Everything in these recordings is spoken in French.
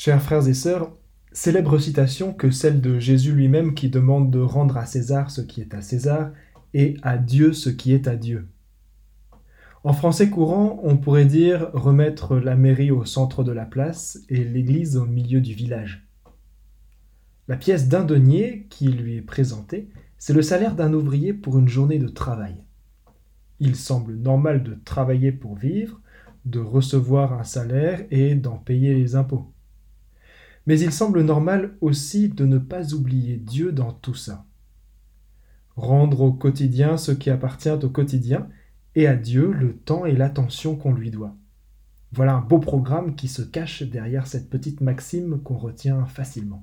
Chers frères et sœurs, célèbre citation que celle de Jésus lui-même qui demande de rendre à César ce qui est à César et à Dieu ce qui est à Dieu. En français courant, on pourrait dire remettre la mairie au centre de la place et l'église au milieu du village. La pièce d'un denier qui lui est présentée, c'est le salaire d'un ouvrier pour une journée de travail. Il semble normal de travailler pour vivre, de recevoir un salaire et d'en payer les impôts. Mais il semble normal aussi de ne pas oublier Dieu dans tout ça. Rendre au quotidien ce qui appartient au quotidien, et à Dieu le temps et l'attention qu'on lui doit. Voilà un beau programme qui se cache derrière cette petite maxime qu'on retient facilement.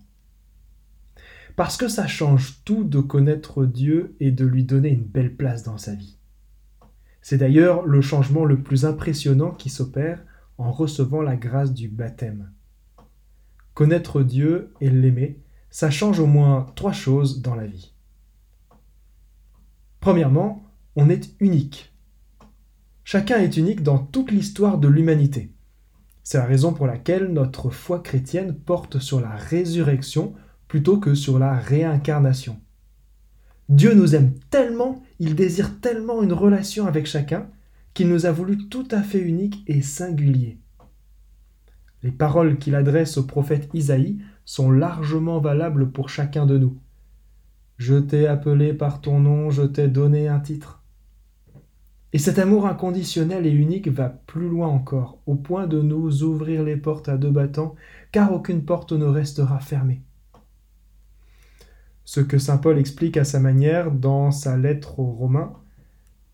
Parce que ça change tout de connaître Dieu et de lui donner une belle place dans sa vie. C'est d'ailleurs le changement le plus impressionnant qui s'opère en recevant la grâce du baptême. Connaître Dieu et l'aimer, ça change au moins trois choses dans la vie. Premièrement, on est unique Chacun est unique dans toute l'histoire de l'humanité. C'est la raison pour laquelle notre foi chrétienne porte sur la résurrection plutôt que sur la réincarnation. Dieu nous aime tellement, il désire tellement une relation avec chacun, qu'il nous a voulu tout à fait unique et singulier. Les paroles qu'il adresse au prophète Isaïe sont largement valables pour chacun de nous. Je t'ai appelé par ton nom, je t'ai donné un titre. Et cet amour inconditionnel et unique va plus loin encore, au point de nous ouvrir les portes à deux battants, car aucune porte ne restera fermée. Ce que Saint Paul explique à sa manière dans sa lettre aux Romains,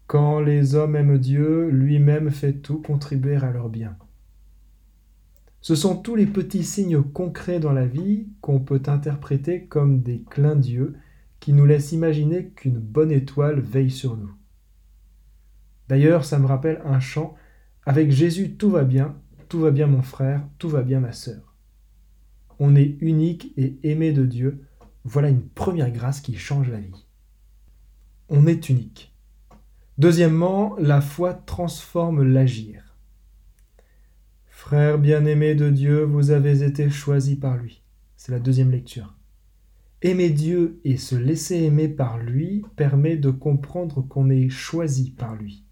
Quand les hommes aiment Dieu, lui-même fait tout contribuer à leur bien. Ce sont tous les petits signes concrets dans la vie qu'on peut interpréter comme des clins d'yeux qui nous laissent imaginer qu'une bonne étoile veille sur nous. D'ailleurs, ça me rappelle un chant Avec Jésus, tout va bien, tout va bien mon frère, tout va bien ma sœur. On est unique et aimé de Dieu. Voilà une première grâce qui change la vie. On est unique. Deuxièmement, la foi transforme l'agir. Frère bien-aimé de Dieu, vous avez été choisi par lui. C'est la deuxième lecture. Aimer Dieu et se laisser aimer par lui permet de comprendre qu'on est choisi par lui.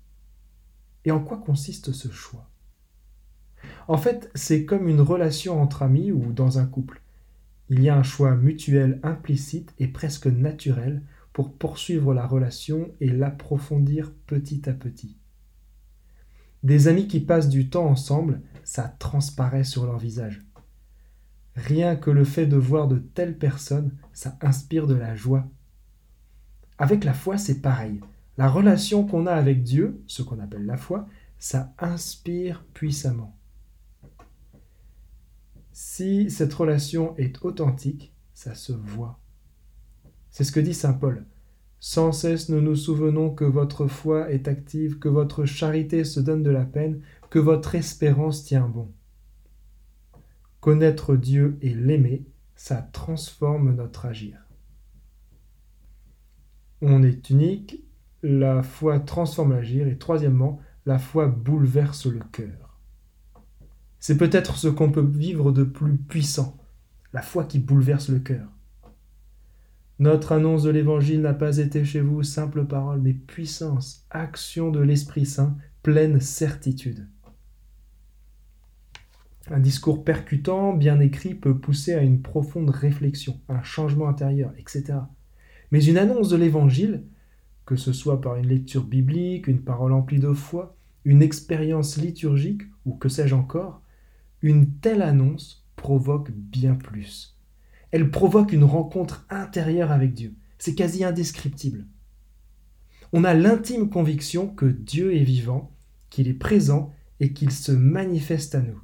Et en quoi consiste ce choix? En fait, c'est comme une relation entre amis ou dans un couple. Il y a un choix mutuel implicite et presque naturel pour poursuivre la relation et l'approfondir petit à petit. Des amis qui passent du temps ensemble, ça transparaît sur leur visage. Rien que le fait de voir de telles personnes, ça inspire de la joie. Avec la foi, c'est pareil. La relation qu'on a avec Dieu, ce qu'on appelle la foi, ça inspire puissamment. Si cette relation est authentique, ça se voit. C'est ce que dit Saint Paul. Sans cesse nous nous souvenons que votre foi est active, que votre charité se donne de la peine, que votre espérance tient bon. Connaître Dieu et l'aimer, ça transforme notre agir. On est unique la foi transforme l'agir. Et troisièmement, la foi bouleverse le cœur. C'est peut-être ce qu'on peut vivre de plus puissant, la foi qui bouleverse le cœur. Notre annonce de l'Évangile n'a pas été chez vous simple parole, mais puissance, action de l'Esprit Saint, pleine certitude. Un discours percutant, bien écrit, peut pousser à une profonde réflexion, un changement intérieur, etc. Mais une annonce de l'Évangile, que ce soit par une lecture biblique, une parole emplie de foi, une expérience liturgique ou que sais-je encore, une telle annonce provoque bien plus. Elle provoque une rencontre intérieure avec Dieu. C'est quasi indescriptible. On a l'intime conviction que Dieu est vivant, qu'il est présent et qu'il se manifeste à nous.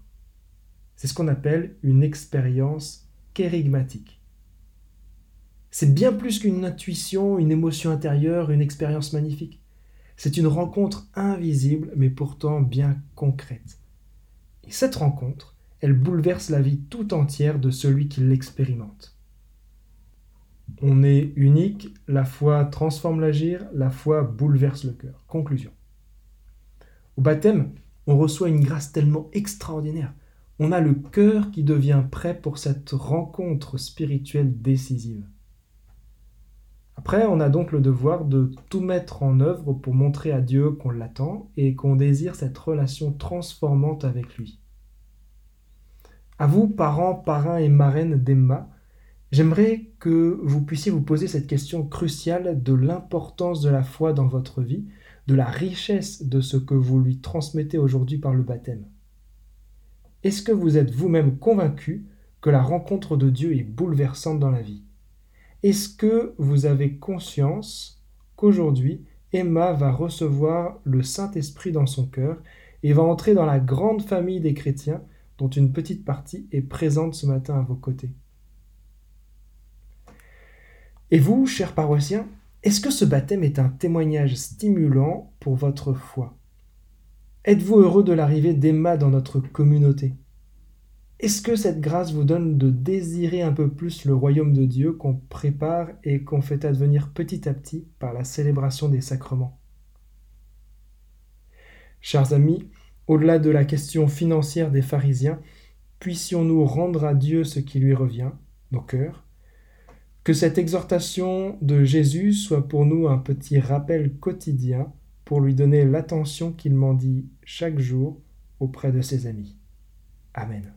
C'est ce qu'on appelle une expérience kérigmatique. C'est bien plus qu'une intuition, une émotion intérieure, une expérience magnifique. C'est une rencontre invisible, mais pourtant bien concrète. Et cette rencontre, elle bouleverse la vie tout entière de celui qui l'expérimente. On est unique, la foi transforme l'agir, la foi bouleverse le cœur. Conclusion. Au baptême, on reçoit une grâce tellement extraordinaire. on a le cœur qui devient prêt pour cette rencontre spirituelle décisive. Après, on a donc le devoir de tout mettre en œuvre pour montrer à Dieu qu'on l'attend et qu'on désire cette relation transformante avec lui. À vous, parents, parrains et marraines d'Emma, j'aimerais que vous puissiez vous poser cette question cruciale de l'importance de la foi dans votre vie, de la richesse de ce que vous lui transmettez aujourd'hui par le baptême. Est-ce que vous êtes vous-même convaincu que la rencontre de Dieu est bouleversante dans la vie? Est-ce que vous avez conscience qu'aujourd'hui, Emma va recevoir le Saint-Esprit dans son cœur et va entrer dans la grande famille des chrétiens dont une petite partie est présente ce matin à vos côtés. Et vous, chers paroissiens, est-ce que ce baptême est un témoignage stimulant pour votre foi? Êtes-vous heureux de l'arrivée d'Emma dans notre communauté? Est-ce que cette grâce vous donne de désirer un peu plus le royaume de Dieu qu'on prépare et qu'on fait advenir petit à petit par la célébration des sacrements? Chers amis, au-delà de la question financière des pharisiens, puissions-nous rendre à Dieu ce qui lui revient, nos cœurs, que cette exhortation de Jésus soit pour nous un petit rappel quotidien pour lui donner l'attention qu'il m'en dit chaque jour auprès de ses amis. Amen.